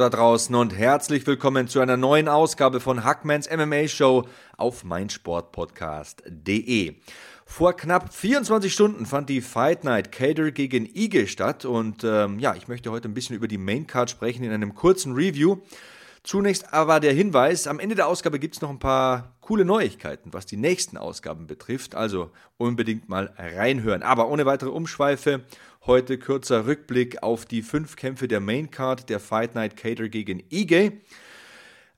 da draußen und herzlich willkommen zu einer neuen Ausgabe von Hackmans MMA Show auf meinsportpodcast.de. Vor knapp 24 Stunden fand die Fight Night Cater gegen Ige statt und ähm, ja, ich möchte heute ein bisschen über die Main Card sprechen in einem kurzen Review. Zunächst aber der Hinweis, am Ende der Ausgabe gibt es noch ein paar coole Neuigkeiten, was die nächsten Ausgaben betrifft, also unbedingt mal reinhören. Aber ohne weitere Umschweife Heute kurzer Rückblick auf die fünf Kämpfe der Main Card der Fight Night Cater gegen Ige.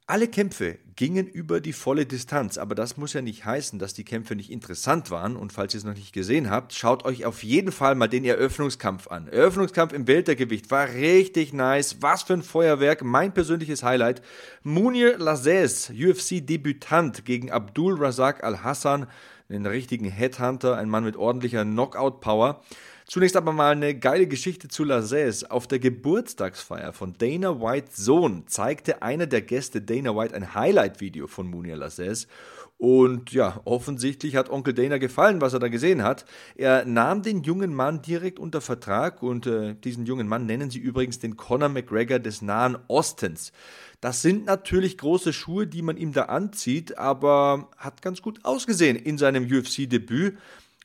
Alle Kämpfe gingen über die volle Distanz, aber das muss ja nicht heißen, dass die Kämpfe nicht interessant waren. Und falls ihr es noch nicht gesehen habt, schaut euch auf jeden Fall mal den Eröffnungskampf an. Eröffnungskampf im Weltergewicht war richtig nice. Was für ein Feuerwerk. Mein persönliches Highlight. Munir Lazez, UFC-Debütant gegen Abdul Razak Al-Hassan, einen richtigen Headhunter, ein Mann mit ordentlicher Knockout-Power. Zunächst aber mal eine geile Geschichte zu Lazes. Auf der Geburtstagsfeier von Dana Whites Sohn zeigte einer der Gäste Dana White ein Highlight-Video von Munir Lazes. Und ja, offensichtlich hat Onkel Dana gefallen, was er da gesehen hat. Er nahm den jungen Mann direkt unter Vertrag und äh, diesen jungen Mann nennen sie übrigens den Conor McGregor des Nahen Ostens. Das sind natürlich große Schuhe, die man ihm da anzieht, aber hat ganz gut ausgesehen in seinem UFC-Debüt.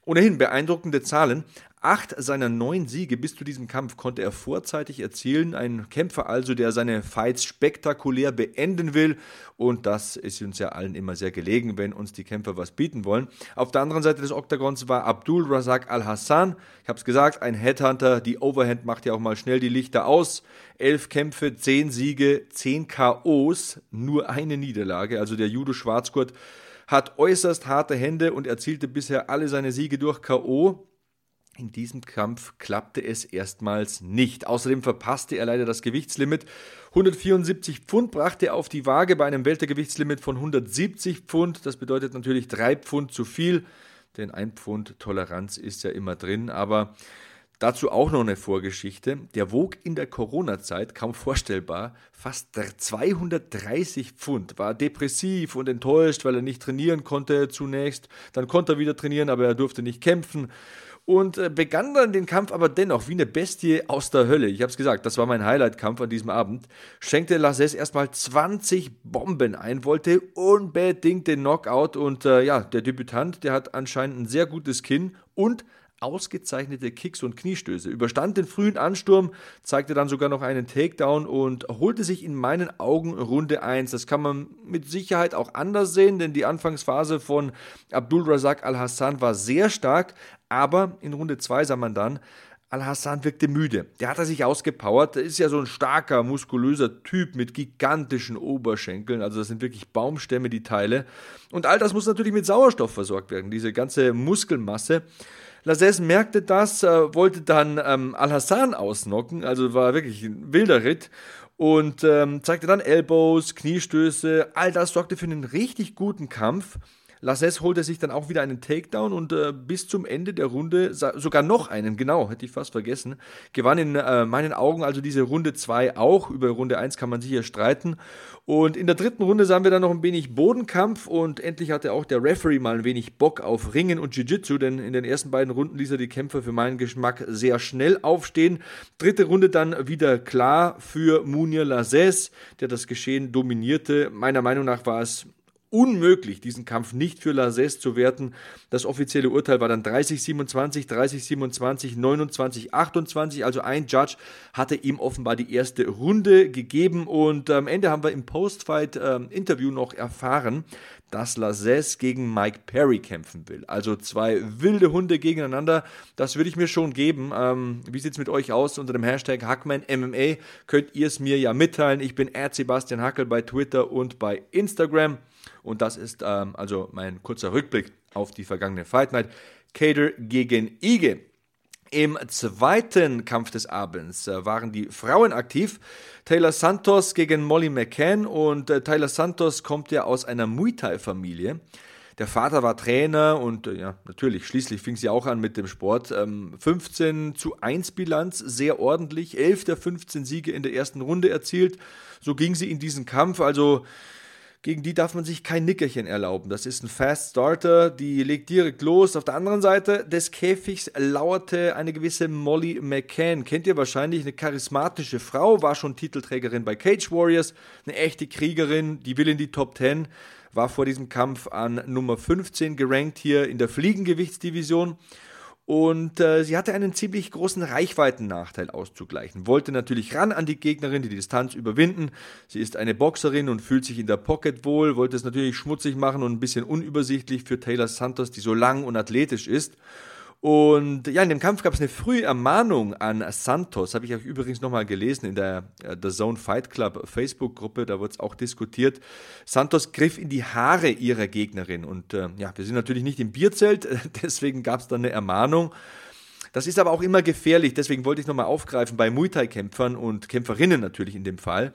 Ohnehin beeindruckende Zahlen. Acht seiner neun Siege bis zu diesem Kampf konnte er vorzeitig erzielen. Ein Kämpfer also, der seine Fights spektakulär beenden will. Und das ist uns ja allen immer sehr gelegen, wenn uns die Kämpfer was bieten wollen. Auf der anderen Seite des Oktagons war Abdul Razak Al-Hassan. Ich habe es gesagt, ein Headhunter. Die Overhand macht ja auch mal schnell die Lichter aus. Elf Kämpfe, zehn Siege, zehn KOs, nur eine Niederlage. Also der Judo Schwarzgurt hat äußerst harte Hände und erzielte bisher alle seine Siege durch K.O. In diesem Kampf klappte es erstmals nicht. Außerdem verpasste er leider das Gewichtslimit. 174 Pfund brachte er auf die Waage bei einem Weltergewichtslimit von 170 Pfund. Das bedeutet natürlich drei Pfund zu viel, denn ein Pfund Toleranz ist ja immer drin. Aber Dazu auch noch eine Vorgeschichte. Der wog in der Corona-Zeit, kaum vorstellbar, fast 230 Pfund, war depressiv und enttäuscht, weil er nicht trainieren konnte zunächst. Dann konnte er wieder trainieren, aber er durfte nicht kämpfen und äh, begann dann den Kampf aber dennoch wie eine Bestie aus der Hölle. Ich habe es gesagt, das war mein Highlight-Kampf an diesem Abend. Schenkte Lasses erstmal 20 Bomben ein, wollte unbedingt den Knockout und äh, ja, der Debütant, der hat anscheinend ein sehr gutes Kinn und ausgezeichnete Kicks und Kniestöße, überstand den frühen Ansturm, zeigte dann sogar noch einen Takedown und holte sich in meinen Augen Runde 1. Das kann man mit Sicherheit auch anders sehen, denn die Anfangsphase von Abdul Razak Al-Hassan war sehr stark, aber in Runde 2 sah man dann, Al-Hassan wirkte müde. Der hat er sich ausgepowert. Der ist ja so ein starker, muskulöser Typ mit gigantischen Oberschenkeln. Also das sind wirklich Baumstämme, die Teile. Und all das muss natürlich mit Sauerstoff versorgt werden, diese ganze Muskelmasse. Lazes merkte das, äh, wollte dann ähm, Al-Hassan ausnocken, also war wirklich ein wilder Ritt und ähm, zeigte dann Elbows, Kniestöße, all das sorgte für einen richtig guten Kampf. Lasses holte sich dann auch wieder einen Takedown und äh, bis zum Ende der Runde sogar noch einen, genau, hätte ich fast vergessen. Gewann in äh, meinen Augen also diese Runde 2 auch. Über Runde 1 kann man sicher streiten. Und in der dritten Runde sahen wir dann noch ein wenig Bodenkampf und endlich hatte auch der Referee mal ein wenig Bock auf Ringen und Jiu-Jitsu, denn in den ersten beiden Runden ließ er die Kämpfer für meinen Geschmack sehr schnell aufstehen. Dritte Runde dann wieder klar für Munir Lazes, der das Geschehen dominierte. Meiner Meinung nach war es unmöglich, diesen Kampf nicht für Lazes zu werten. Das offizielle Urteil war dann 30-27, 30-27, 29-28. Also ein Judge hatte ihm offenbar die erste Runde gegeben. Und am Ende haben wir im Post-Fight-Interview noch erfahren, dass Lazes gegen Mike Perry kämpfen will. Also zwei wilde Hunde gegeneinander. Das würde ich mir schon geben. Ähm, wie sieht es mit euch aus? Unter dem Hashtag HackmanMMA könnt ihr es mir ja mitteilen. Ich bin Sebastian Hackel bei Twitter und bei Instagram. Und das ist ähm, also mein kurzer Rückblick auf die vergangene Fight Night. Cater gegen Ige. Im zweiten Kampf des Abends äh, waren die Frauen aktiv. Taylor Santos gegen Molly McCann und äh, Taylor Santos kommt ja aus einer Muay Thai-Familie. Der Vater war Trainer und äh, ja, natürlich, schließlich fing sie auch an mit dem Sport. Ähm, 15 zu 1 Bilanz, sehr ordentlich. 11 der 15 Siege in der ersten Runde erzielt. So ging sie in diesen Kampf. Also gegen die darf man sich kein Nickerchen erlauben. Das ist ein Fast Starter, die legt direkt los. Auf der anderen Seite des Käfigs lauerte eine gewisse Molly McCann. Kennt ihr wahrscheinlich, eine charismatische Frau, war schon Titelträgerin bei Cage Warriors, eine echte Kriegerin, die will in die Top 10, war vor diesem Kampf an Nummer 15 gerankt hier in der Fliegengewichtsdivision und äh, sie hatte einen ziemlich großen Reichweitennachteil auszugleichen. Wollte natürlich ran an die Gegnerin, die Distanz überwinden. Sie ist eine Boxerin und fühlt sich in der Pocket wohl, wollte es natürlich schmutzig machen und ein bisschen unübersichtlich für Taylor Santos, die so lang und athletisch ist. Und ja, in dem Kampf gab es eine frühe Ermahnung an Santos, habe ich auch übrigens nochmal gelesen in der äh, The Zone Fight Club Facebook-Gruppe, da wurde es auch diskutiert. Santos griff in die Haare ihrer Gegnerin und äh, ja, wir sind natürlich nicht im Bierzelt, deswegen gab es dann eine Ermahnung. Das ist aber auch immer gefährlich, deswegen wollte ich nochmal aufgreifen bei Muay Thai-Kämpfern und Kämpferinnen natürlich in dem Fall.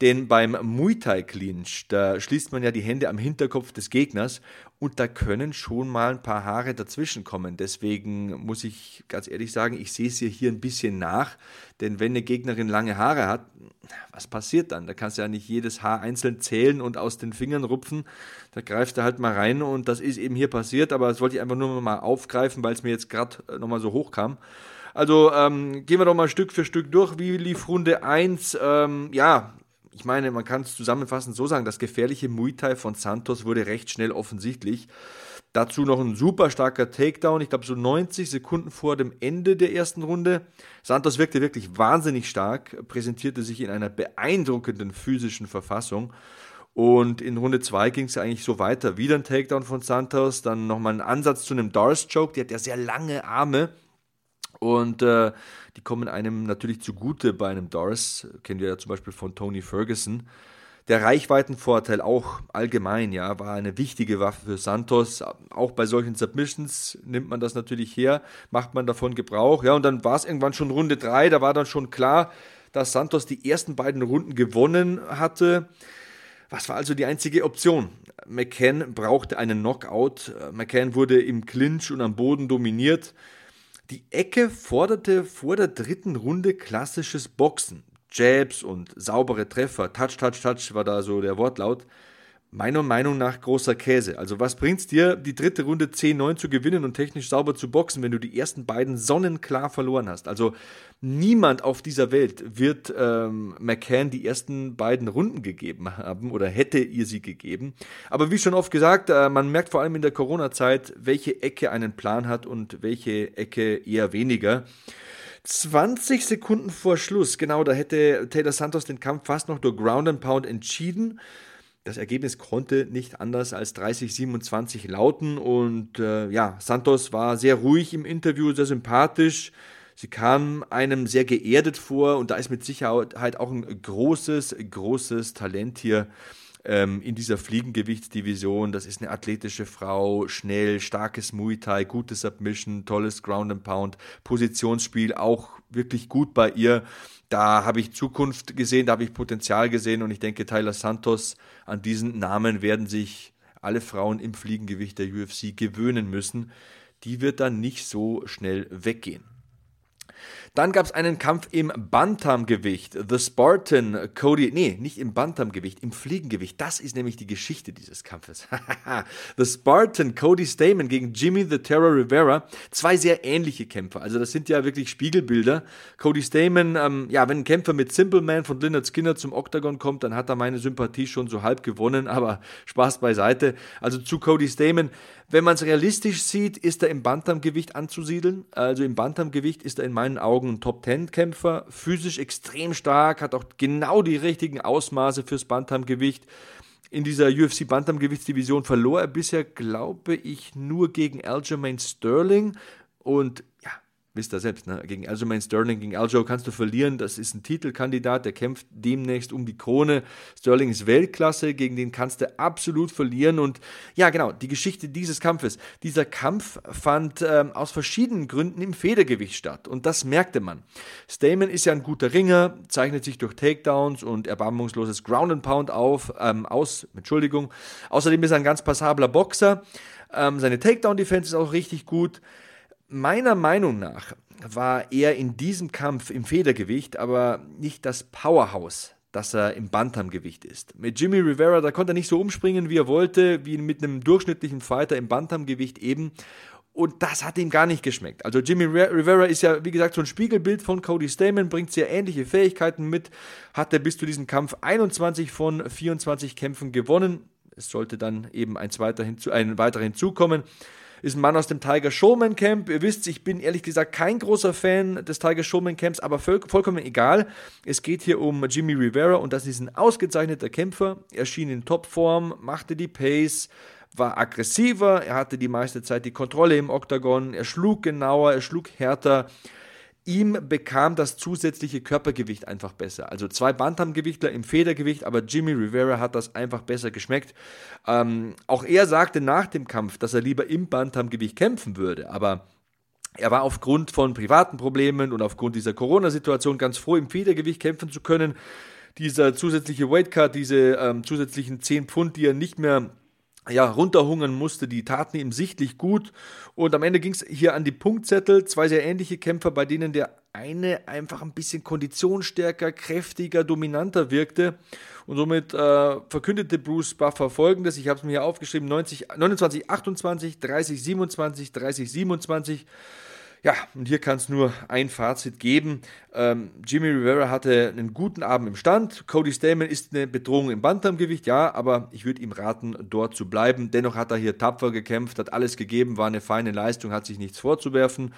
Denn beim Muay Thai Clinch, da schließt man ja die Hände am Hinterkopf des Gegners und da können schon mal ein paar Haare dazwischen kommen. Deswegen muss ich ganz ehrlich sagen, ich sehe es ihr hier ein bisschen nach, denn wenn eine Gegnerin lange Haare hat, was passiert dann? Da kannst du ja nicht jedes Haar einzeln zählen und aus den Fingern rupfen. Da greifst du halt mal rein und das ist eben hier passiert, aber das wollte ich einfach nur mal aufgreifen, weil es mir jetzt gerade äh, nochmal so hochkam. Also ähm, gehen wir doch mal Stück für Stück durch. Wie lief Runde 1? Ähm, ja, ich meine, man kann es zusammenfassend so sagen, das gefährliche Muay Thai von Santos wurde recht schnell offensichtlich. Dazu noch ein super starker Takedown, ich glaube so 90 Sekunden vor dem Ende der ersten Runde. Santos wirkte wirklich wahnsinnig stark, präsentierte sich in einer beeindruckenden physischen Verfassung. Und in Runde 2 ging es ja eigentlich so weiter. Wieder ein Takedown von Santos, dann nochmal ein Ansatz zu einem Dars Choke, der hat ja sehr lange Arme. Und äh, die kommen einem natürlich zugute bei einem Doris, kennen wir ja zum Beispiel von Tony Ferguson. Der Reichweitenvorteil auch allgemein, ja, war eine wichtige Waffe für Santos. Auch bei solchen Submissions nimmt man das natürlich her, macht man davon Gebrauch. Ja, und dann war es irgendwann schon Runde 3, da war dann schon klar, dass Santos die ersten beiden Runden gewonnen hatte. Was war also die einzige Option? McCann brauchte einen Knockout. McCann wurde im Clinch und am Boden dominiert. Die Ecke forderte vor der dritten Runde klassisches Boxen. Jabs und saubere Treffer, Touch, Touch, Touch war da so der Wortlaut meiner Meinung nach großer Käse. Also was bringt es dir, die dritte Runde 10-9 zu gewinnen und technisch sauber zu boxen, wenn du die ersten beiden sonnenklar verloren hast? Also niemand auf dieser Welt wird ähm, McCann die ersten beiden Runden gegeben haben oder hätte ihr sie gegeben. Aber wie schon oft gesagt, äh, man merkt vor allem in der Corona-Zeit, welche Ecke einen Plan hat und welche Ecke eher weniger. 20 Sekunden vor Schluss, genau, da hätte Taylor Santos den Kampf fast noch durch Ground and Pound entschieden. Das Ergebnis konnte nicht anders als 30-27 lauten und äh, ja, Santos war sehr ruhig im Interview, sehr sympathisch. Sie kam einem sehr geerdet vor und da ist mit Sicherheit auch ein großes, großes Talent hier ähm, in dieser Fliegengewichtsdivision. Das ist eine athletische Frau, schnell, starkes Muay Thai, gutes Submission, tolles Ground and Pound, Positionsspiel auch wirklich gut bei ihr da habe ich Zukunft gesehen, da habe ich Potenzial gesehen und ich denke, Tyler Santos, an diesen Namen werden sich alle Frauen im Fliegengewicht der UFC gewöhnen müssen. Die wird dann nicht so schnell weggehen. Dann gab es einen Kampf im Bantamgewicht. The Spartan Cody, nee, nicht im Bantamgewicht, im Fliegengewicht. Das ist nämlich die Geschichte dieses Kampfes. the Spartan Cody Stamen gegen Jimmy the Terror Rivera. Zwei sehr ähnliche Kämpfer. Also das sind ja wirklich Spiegelbilder. Cody Stamen, ähm, ja, wenn ein Kämpfer mit Simple Man von Leonard Skinner zum Octagon kommt, dann hat er meine Sympathie schon so halb gewonnen, aber Spaß beiseite. Also zu Cody Stamen, wenn man es realistisch sieht, ist er im Bantamgewicht anzusiedeln. Also im Bantamgewicht ist er in meinen Augen ein Top-10-Kämpfer, physisch extrem stark, hat auch genau die richtigen Ausmaße fürs Bantamgewicht. In dieser UFC Bantamgewichtsdivision verlor er bisher, glaube ich, nur gegen Aljamain Sterling. Und ja, wisst ihr selbst, ne? gegen Aljamain Sterling, gegen Aljo kannst du verlieren. Das ist ein Titelkandidat, der kämpft demnächst um die Krone. Sterling ist Weltklasse, gegen den kannst du absolut verlieren. Und ja, genau, die Geschichte dieses Kampfes. Dieser Kampf fand ähm, aus verschiedenen Gründen im Federgewicht statt. Und das merkte man. Stamen ist ja ein guter Ringer, zeichnet sich durch Takedowns und erbarmungsloses Ground and Pound auf, ähm, aus. Entschuldigung. Außerdem ist er ein ganz passabler Boxer. Ähm, seine Takedown-Defense ist auch richtig gut. Meiner Meinung nach war er in diesem Kampf im Federgewicht aber nicht das Powerhouse, das er im Bantamgewicht ist. Mit Jimmy Rivera, da konnte er nicht so umspringen, wie er wollte, wie mit einem durchschnittlichen Fighter im Bantamgewicht eben. Und das hat ihm gar nicht geschmeckt. Also Jimmy Rivera ist ja, wie gesagt, so ein Spiegelbild von Cody Stamen, bringt sehr ähnliche Fähigkeiten mit, hatte bis zu diesem Kampf 21 von 24 Kämpfen gewonnen. Es sollte dann eben ein, zweiter hinzu, ein weiterer hinzukommen ist ein Mann aus dem Tiger Showman Camp. Ihr wisst, ich bin ehrlich gesagt kein großer Fan des Tiger Showman Camps, aber voll, vollkommen egal. Es geht hier um Jimmy Rivera und das ist ein ausgezeichneter Kämpfer. Er schien in Topform, machte die Pace, war aggressiver, er hatte die meiste Zeit die Kontrolle im Oktagon, er schlug genauer, er schlug härter ihm bekam das zusätzliche Körpergewicht einfach besser. Also zwei Bantamgewichtler im Federgewicht, aber Jimmy Rivera hat das einfach besser geschmeckt. Ähm, auch er sagte nach dem Kampf, dass er lieber im Bantamgewicht kämpfen würde, aber er war aufgrund von privaten Problemen und aufgrund dieser Corona-Situation ganz froh, im Federgewicht kämpfen zu können. Dieser zusätzliche Weightcut, diese ähm, zusätzlichen 10 Pfund, die er nicht mehr ja, runterhungern musste, die taten ihm sichtlich gut. Und am Ende ging es hier an die Punktzettel. Zwei sehr ähnliche Kämpfer, bei denen der eine einfach ein bisschen konditionsstärker, kräftiger, dominanter wirkte. Und somit äh, verkündete Bruce Buffer folgendes: Ich habe es mir hier aufgeschrieben: 90, 29, 28, 30, 27, 30, 27. Ja, und hier kann es nur ein Fazit geben. Ähm, Jimmy Rivera hatte einen guten Abend im Stand. Cody Stamen ist eine Bedrohung im Bantamgewicht, ja, aber ich würde ihm raten, dort zu bleiben. Dennoch hat er hier tapfer gekämpft, hat alles gegeben, war eine feine Leistung, hat sich nichts vorzuwerfen.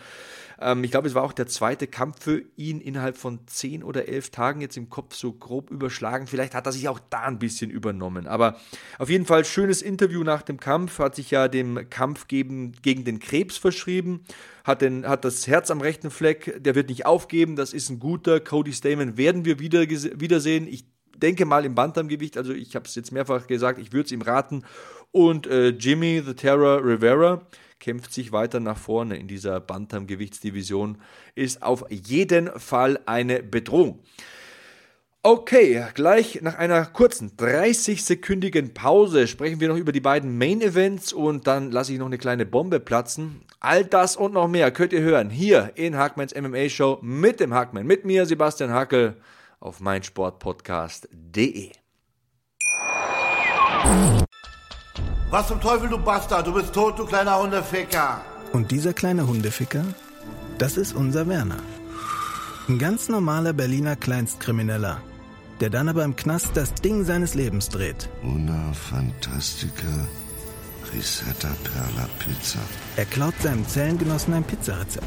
Ähm, ich glaube, es war auch der zweite Kampf für ihn innerhalb von zehn oder elf Tagen jetzt im Kopf so grob überschlagen. Vielleicht hat er sich auch da ein bisschen übernommen. Aber auf jeden Fall schönes Interview nach dem Kampf, hat sich ja dem Kampf gegen, gegen den Krebs verschrieben, hat, den, hat das Herz am rechten Fleck, der wird nicht aufgeben, das ist ein guter. Cody Stamen werden wir wieder, wiedersehen. Ich denke mal im Bantamgewicht, also ich habe es jetzt mehrfach gesagt, ich würde es ihm raten. Und äh, Jimmy the Terror Rivera, kämpft sich weiter nach vorne in dieser Bantam-Gewichtsdivision, ist auf jeden Fall eine Bedrohung. Okay, gleich nach einer kurzen 30-sekündigen Pause sprechen wir noch über die beiden Main Events und dann lasse ich noch eine kleine Bombe platzen. All das und noch mehr könnt ihr hören hier in Hackmans MMA Show mit dem Hackman, mit mir Sebastian Hackel auf meinsportpodcast.de. Was zum Teufel, du Bastard? Du bist tot, du kleiner Hundeficker. Und dieser kleine Hundeficker, das ist unser Werner. Ein ganz normaler Berliner Kleinstkrimineller, der dann aber im Knast das Ding seines Lebens dreht. Una Fantastica Risetta Perla Pizza. Er klaut seinem Zellengenossen ein Pizzarezept.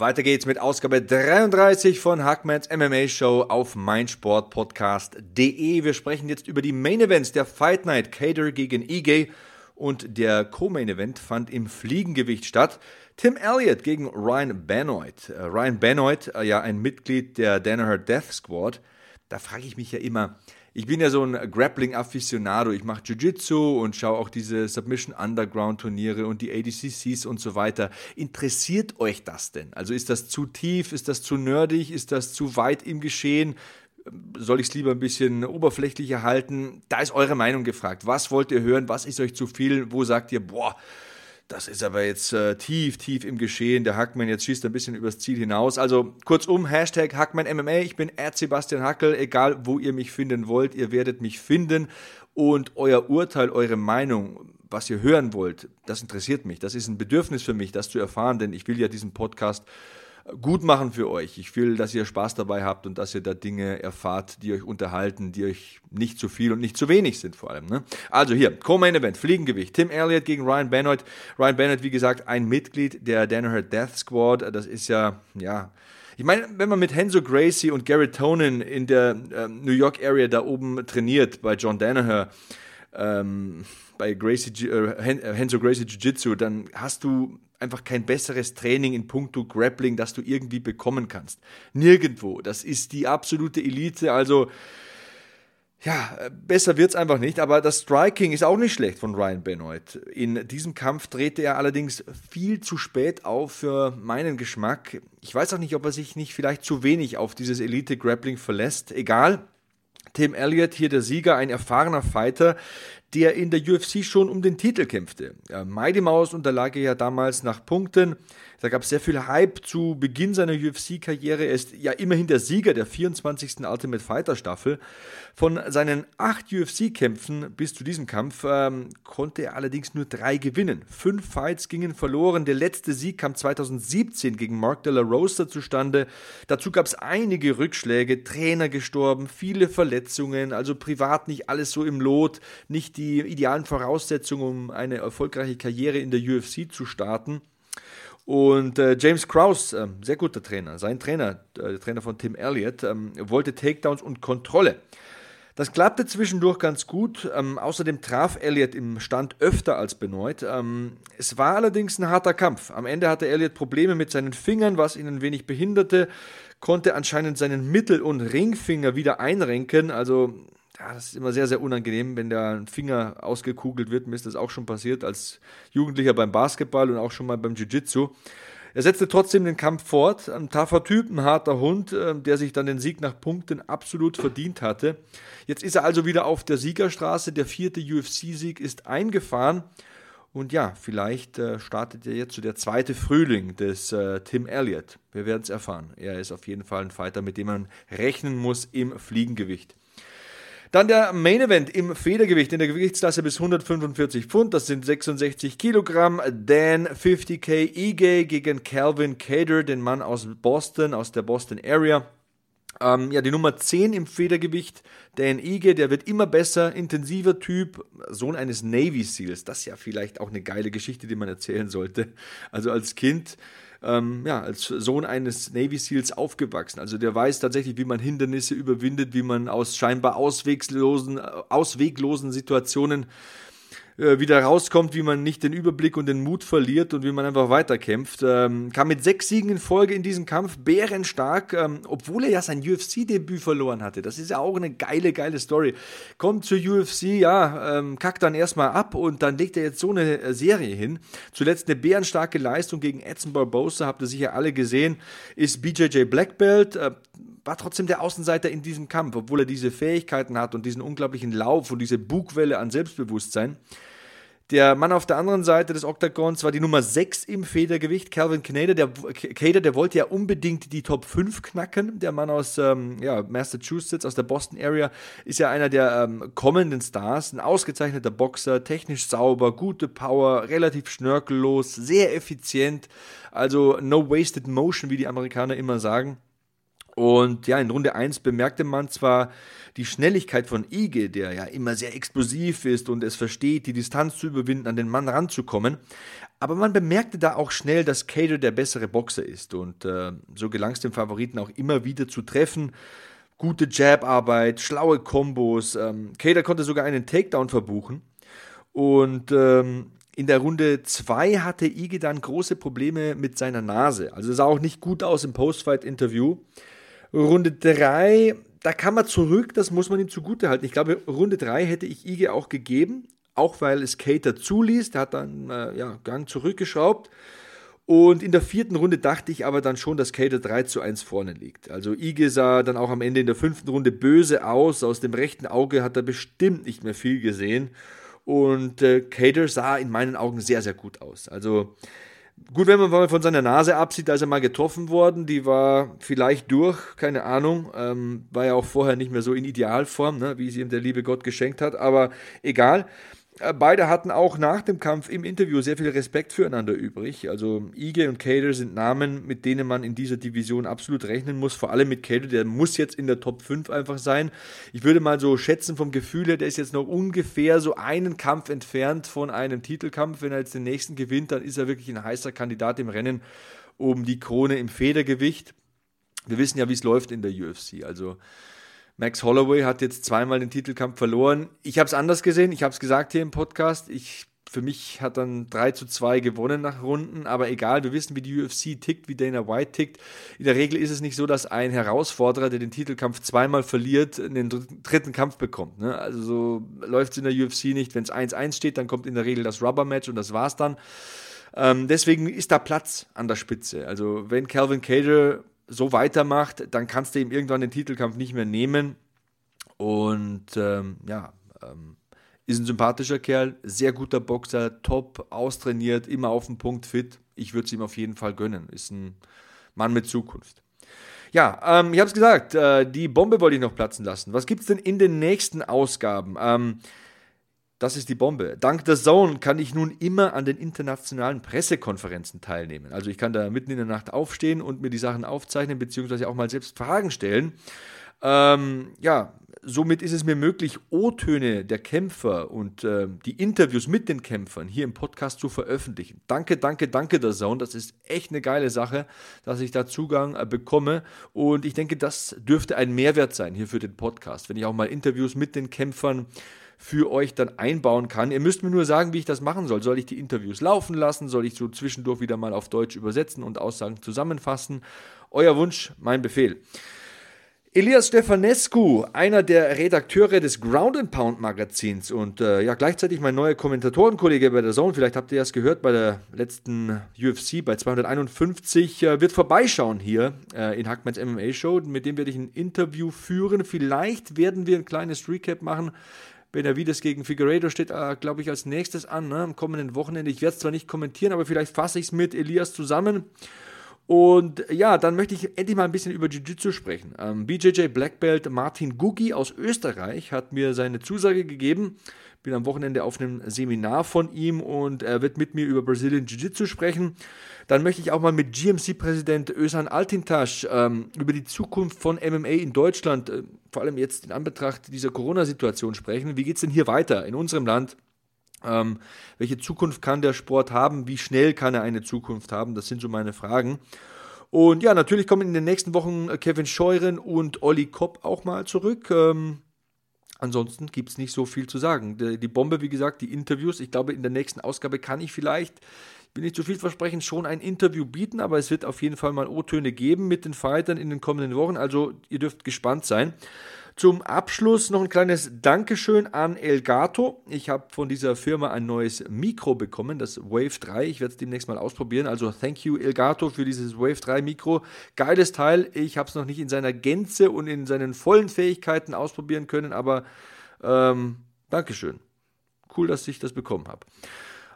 Weiter geht's mit Ausgabe 33 von Hackmans MMA Show auf meinsportpodcast.de. Wir sprechen jetzt über die Main Events der Fight Night Cater gegen Ige und der Co-Main-Event fand im Fliegengewicht statt. Tim Elliott gegen Ryan Benoit. Äh, Ryan Benoit, äh, ja ein Mitglied der Danaher Death Squad. Da frage ich mich ja immer, ich bin ja so ein Grappling-Afficionado. Ich mache Jiu-Jitsu und schaue auch diese Submission Underground-Turniere und die ADCCs und so weiter. Interessiert euch das denn? Also ist das zu tief? Ist das zu nerdig? Ist das zu weit im Geschehen? soll ich es lieber ein bisschen oberflächlicher halten? Da ist eure Meinung gefragt. Was wollt ihr hören? Was ist euch zu viel? Wo sagt ihr, boah, das ist aber jetzt äh, tief, tief im Geschehen. Der Hackman jetzt schießt ein bisschen übers Ziel hinaus. Also kurzum, Hashtag Hackman MMA. Ich bin Erd Sebastian Hackel. Egal, wo ihr mich finden wollt, ihr werdet mich finden. Und euer Urteil, eure Meinung, was ihr hören wollt, das interessiert mich. Das ist ein Bedürfnis für mich, das zu erfahren, denn ich will ja diesen Podcast gut machen für euch. Ich will, dass ihr Spaß dabei habt und dass ihr da Dinge erfahrt, die euch unterhalten, die euch nicht zu viel und nicht zu wenig sind vor allem. Ne? Also hier, Co-Main Event, Fliegengewicht. Tim Elliott gegen Ryan Benoit. Ryan Benoit, wie gesagt, ein Mitglied der Danaher Death Squad. Das ist ja, ja, ich meine, wenn man mit Henzo Gracie und Garrett Tonin in der ähm, New York Area da oben trainiert bei John Danaher, ähm, bei Gracie, äh, Henzo Gracie Jiu-Jitsu, dann hast du einfach kein besseres Training in puncto Grappling, das du irgendwie bekommen kannst. Nirgendwo. Das ist die absolute Elite. Also, ja, besser wird's einfach nicht, aber das Striking ist auch nicht schlecht von Ryan Benoit. In diesem Kampf drehte er allerdings viel zu spät auf für meinen Geschmack. Ich weiß auch nicht, ob er sich nicht vielleicht zu wenig auf dieses Elite Grappling verlässt. Egal. Tim Elliott, hier der Sieger, ein erfahrener Fighter, der in der UFC schon um den Titel kämpfte. Mighty Mouse unterlag er ja damals nach Punkten. Da gab es sehr viel Hype zu Beginn seiner UFC-Karriere. Er ist ja immerhin der Sieger der 24. Ultimate Fighter Staffel. Von seinen acht UFC-Kämpfen bis zu diesem Kampf ähm, konnte er allerdings nur drei gewinnen. Fünf Fights gingen verloren. Der letzte Sieg kam 2017 gegen Mark de la Rosa zustande. Dazu gab es einige Rückschläge, Trainer gestorben, viele Verletzungen, also privat nicht alles so im Lot, nicht die idealen Voraussetzungen, um eine erfolgreiche Karriere in der UFC zu starten. Und äh, James Krause, äh, sehr guter Trainer, sein Trainer, äh, der Trainer von Tim Elliott, ähm, wollte Takedowns und Kontrolle. Das klappte zwischendurch ganz gut. Ähm, außerdem traf Elliott im Stand öfter als Benoit. Ähm, es war allerdings ein harter Kampf. Am Ende hatte Elliott Probleme mit seinen Fingern, was ihn ein wenig behinderte, konnte anscheinend seinen Mittel- und Ringfinger wieder einrenken. Also ja, das ist immer sehr, sehr unangenehm, wenn der Finger ausgekugelt wird. Mir ist das auch schon passiert als Jugendlicher beim Basketball und auch schon mal beim Jiu-Jitsu. Er setzte trotzdem den Kampf fort. Ein taffer Typ, ein harter Hund, äh, der sich dann den Sieg nach Punkten absolut verdient hatte. Jetzt ist er also wieder auf der Siegerstraße. Der vierte UFC-Sieg ist eingefahren. Und ja, vielleicht äh, startet ja jetzt so der zweite Frühling des äh, Tim Elliott. Wir werden es erfahren. Er ist auf jeden Fall ein Fighter, mit dem man rechnen muss im Fliegengewicht. Dann der Main Event im Federgewicht in der Gewichtsklasse bis 145 Pfund, das sind 66 Kilogramm. Dan 50k Ige gegen Calvin Cater, den Mann aus Boston, aus der Boston Area. Ähm, ja, die Nummer 10 im Federgewicht, Dan Ige, der wird immer besser, intensiver Typ, Sohn eines Navy Seals. Das ist ja vielleicht auch eine geile Geschichte, die man erzählen sollte. Also als Kind ähm, ja, als Sohn eines Navy SEALs aufgewachsen. Also der weiß tatsächlich, wie man Hindernisse überwindet, wie man aus scheinbar ausweglosen, ausweglosen Situationen äh, wieder rauskommt, wie man nicht den Überblick und den Mut verliert und wie man einfach weiterkämpft. Ähm, kam mit sechs Siegen in Folge in diesem Kampf, bärenstark, ähm, obwohl er ja sein UFC-Debüt verloren hatte. Das ist ja auch eine geile, geile Story. Kommt zur UFC, ja, ähm, kackt dann erstmal ab und dann legt er jetzt so eine äh, Serie hin. Zuletzt eine bärenstarke Leistung gegen Edson Barbosa, habt ihr sicher alle gesehen, ist BJJ Black Belt. Äh, war trotzdem der Außenseiter in diesem Kampf, obwohl er diese Fähigkeiten hat und diesen unglaublichen Lauf und diese Bugwelle an Selbstbewusstsein. Der Mann auf der anderen Seite des Oktagons war die Nummer 6 im Federgewicht, Calvin Cader. Der, Cader, der wollte ja unbedingt die Top 5 knacken. Der Mann aus ähm, ja, Massachusetts, aus der Boston Area, ist ja einer der ähm, kommenden Stars. Ein ausgezeichneter Boxer, technisch sauber, gute Power, relativ schnörkellos, sehr effizient. Also no wasted motion, wie die Amerikaner immer sagen. Und ja, in Runde 1 bemerkte man zwar die Schnelligkeit von Ige, der ja immer sehr explosiv ist und es versteht, die Distanz zu überwinden, an den Mann ranzukommen. Aber man bemerkte da auch schnell, dass Cater der bessere Boxer ist. Und äh, so gelang es dem Favoriten auch immer wieder zu treffen. Gute Jab-Arbeit, schlaue Kombos. Ähm, Cater konnte sogar einen Takedown verbuchen. Und ähm, in der Runde 2 hatte Ige dann große Probleme mit seiner Nase. Also sah auch nicht gut aus im Post-Fight-Interview. Runde 3, da kam er zurück, das muss man ihm zugute halten. Ich glaube, Runde 3 hätte ich Ige auch gegeben, auch weil es Cater zuließ. Der hat dann äh, ja, Gang zurückgeschraubt. Und in der vierten Runde dachte ich aber dann schon, dass Cater 3 zu 1 vorne liegt. Also Ige sah dann auch am Ende in der fünften Runde böse aus. Aus dem rechten Auge hat er bestimmt nicht mehr viel gesehen. Und äh, Cater sah in meinen Augen sehr, sehr gut aus. Also Gut, wenn man von seiner Nase absieht, da ist er mal getroffen worden, die war vielleicht durch, keine Ahnung, ähm, war ja auch vorher nicht mehr so in Idealform, ne, wie sie ihm der liebe Gott geschenkt hat, aber egal. Äh, beide hatten auch nach dem Kampf im Interview sehr viel Respekt füreinander übrig. Also Ige und Cater sind Namen, mit denen man in dieser Division absolut rechnen muss. Vor allem mit Cater, der muss jetzt in der Top 5 einfach sein. Ich würde mal so schätzen vom Gefühl her, der ist jetzt noch ungefähr so einen Kampf entfernt von einem Titelkampf. Wenn er jetzt den nächsten gewinnt, dann ist er wirklich ein heißer Kandidat im Rennen um die Krone im Federgewicht. Wir wissen ja, wie es läuft in der UFC. Also Max Holloway hat jetzt zweimal den Titelkampf verloren. Ich habe es anders gesehen, ich habe es gesagt hier im Podcast. Ich, für mich hat dann 3 zu 2 gewonnen nach Runden, aber egal, wir wissen, wie die UFC tickt, wie Dana White tickt. In der Regel ist es nicht so, dass ein Herausforderer, der den Titelkampf zweimal verliert, einen dritten Kampf bekommt. Ne? Also so läuft es in der UFC nicht. Wenn es 1-1 steht, dann kommt in der Regel das Rubber-Match und das war's dann. Ähm, deswegen ist da Platz an der Spitze. Also wenn Calvin Cater so weitermacht, dann kannst du ihm irgendwann den Titelkampf nicht mehr nehmen. Und ähm, ja, ähm, ist ein sympathischer Kerl, sehr guter Boxer, top austrainiert, immer auf den Punkt fit. Ich würde es ihm auf jeden Fall gönnen. Ist ein Mann mit Zukunft. Ja, ähm, ich habe es gesagt, äh, die Bombe wollte ich noch platzen lassen. Was gibt es denn in den nächsten Ausgaben? Ähm, das ist die Bombe. Dank der Zone kann ich nun immer an den internationalen Pressekonferenzen teilnehmen. Also ich kann da mitten in der Nacht aufstehen und mir die Sachen aufzeichnen, beziehungsweise auch mal selbst Fragen stellen. Ähm, ja, somit ist es mir möglich, O-Töne der Kämpfer und äh, die Interviews mit den Kämpfern hier im Podcast zu veröffentlichen. Danke, danke, danke der Zone. Das ist echt eine geile Sache, dass ich da Zugang äh, bekomme. Und ich denke, das dürfte ein Mehrwert sein hier für den Podcast, wenn ich auch mal Interviews mit den Kämpfern für euch dann einbauen kann. Ihr müsst mir nur sagen, wie ich das machen soll. Soll ich die Interviews laufen lassen? Soll ich so zwischendurch wieder mal auf Deutsch übersetzen und Aussagen zusammenfassen? Euer Wunsch, mein Befehl. Elias Stefanescu, einer der Redakteure des Ground and Pound Magazins und äh, ja gleichzeitig mein neuer Kommentatorenkollege bei der Zone, vielleicht habt ihr es gehört bei der letzten UFC bei 251, äh, wird vorbeischauen hier äh, in Hackmans MMA Show. Mit dem werde ich ein Interview führen. Vielleicht werden wir ein kleines Recap machen Benavides gegen Figueiredo steht, äh, glaube ich, als nächstes an, ne, am kommenden Wochenende. Ich werde es zwar nicht kommentieren, aber vielleicht fasse ich es mit Elias zusammen. Und ja, dann möchte ich endlich mal ein bisschen über Jiu-Jitsu sprechen. Ähm, BJJ Black Belt Martin Gugi aus Österreich hat mir seine Zusage gegeben. Bin am Wochenende auf einem Seminar von ihm und er wird mit mir über Brazilian Jiu-Jitsu sprechen. Dann möchte ich auch mal mit GMC-Präsident Özan Altintasch ähm, über die Zukunft von MMA in Deutschland, äh, vor allem jetzt in Anbetracht dieser Corona-Situation sprechen. Wie geht es denn hier weiter in unserem Land? Ähm, welche Zukunft kann der Sport haben? Wie schnell kann er eine Zukunft haben? Das sind so meine Fragen. Und ja, natürlich kommen in den nächsten Wochen Kevin Scheuren und Olli Kopp auch mal zurück. Ähm, ansonsten gibt es nicht so viel zu sagen. Die Bombe, wie gesagt, die Interviews. Ich glaube, in der nächsten Ausgabe kann ich vielleicht will nicht zu viel versprechen, schon ein Interview bieten, aber es wird auf jeden Fall mal O-Töne geben mit den Fightern in den kommenden Wochen. Also ihr dürft gespannt sein. Zum Abschluss noch ein kleines Dankeschön an Elgato. Ich habe von dieser Firma ein neues Mikro bekommen, das Wave 3. Ich werde es demnächst mal ausprobieren. Also thank you Elgato für dieses Wave 3 Mikro. Geiles Teil. Ich habe es noch nicht in seiner Gänze und in seinen vollen Fähigkeiten ausprobieren können, aber ähm, Dankeschön. Cool, dass ich das bekommen habe.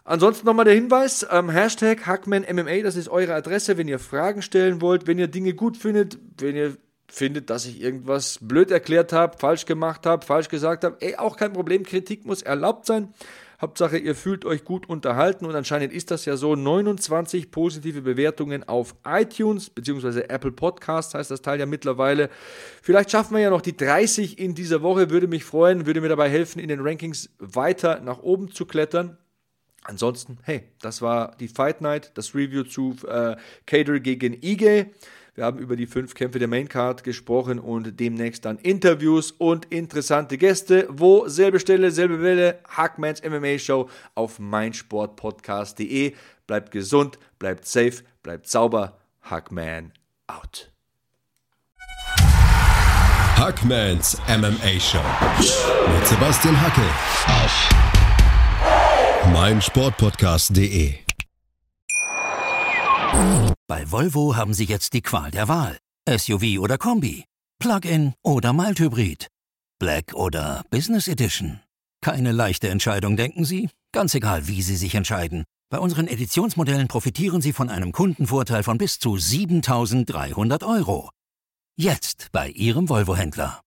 Ansonsten nochmal der Hinweis, ähm, Hashtag HackmanMMA, das ist eure Adresse, wenn ihr Fragen stellen wollt, wenn ihr Dinge gut findet, wenn ihr findet, dass ich irgendwas blöd erklärt habe, falsch gemacht habe, falsch gesagt habe, ey, auch kein Problem, Kritik muss erlaubt sein. Hauptsache, ihr fühlt euch gut unterhalten und anscheinend ist das ja so. 29 positive Bewertungen auf iTunes bzw. Apple Podcasts heißt das Teil ja mittlerweile. Vielleicht schaffen wir ja noch die 30 in dieser Woche, würde mich freuen, würde mir dabei helfen, in den Rankings weiter nach oben zu klettern. Ansonsten, hey, das war die Fight Night, das Review zu äh, Cater gegen Ige. Wir haben über die fünf Kämpfe der Main Card gesprochen und demnächst dann Interviews und interessante Gäste. Wo selbe Stelle, selbe Welle, Hackmans MMA Show auf meinsportpodcast.de. Bleibt gesund, bleibt safe, bleibt sauber. Hackman out. Hackmans MMA Show mit Sebastian Hacke auf meinsportpodcast.de Bei Volvo haben Sie jetzt die Qual der Wahl. SUV oder Kombi, Plug-in oder Mild-Hybrid, Black oder Business Edition. Keine leichte Entscheidung, denken Sie? Ganz egal, wie Sie sich entscheiden. Bei unseren Editionsmodellen profitieren Sie von einem Kundenvorteil von bis zu 7300 Euro. Jetzt bei Ihrem Volvo-Händler.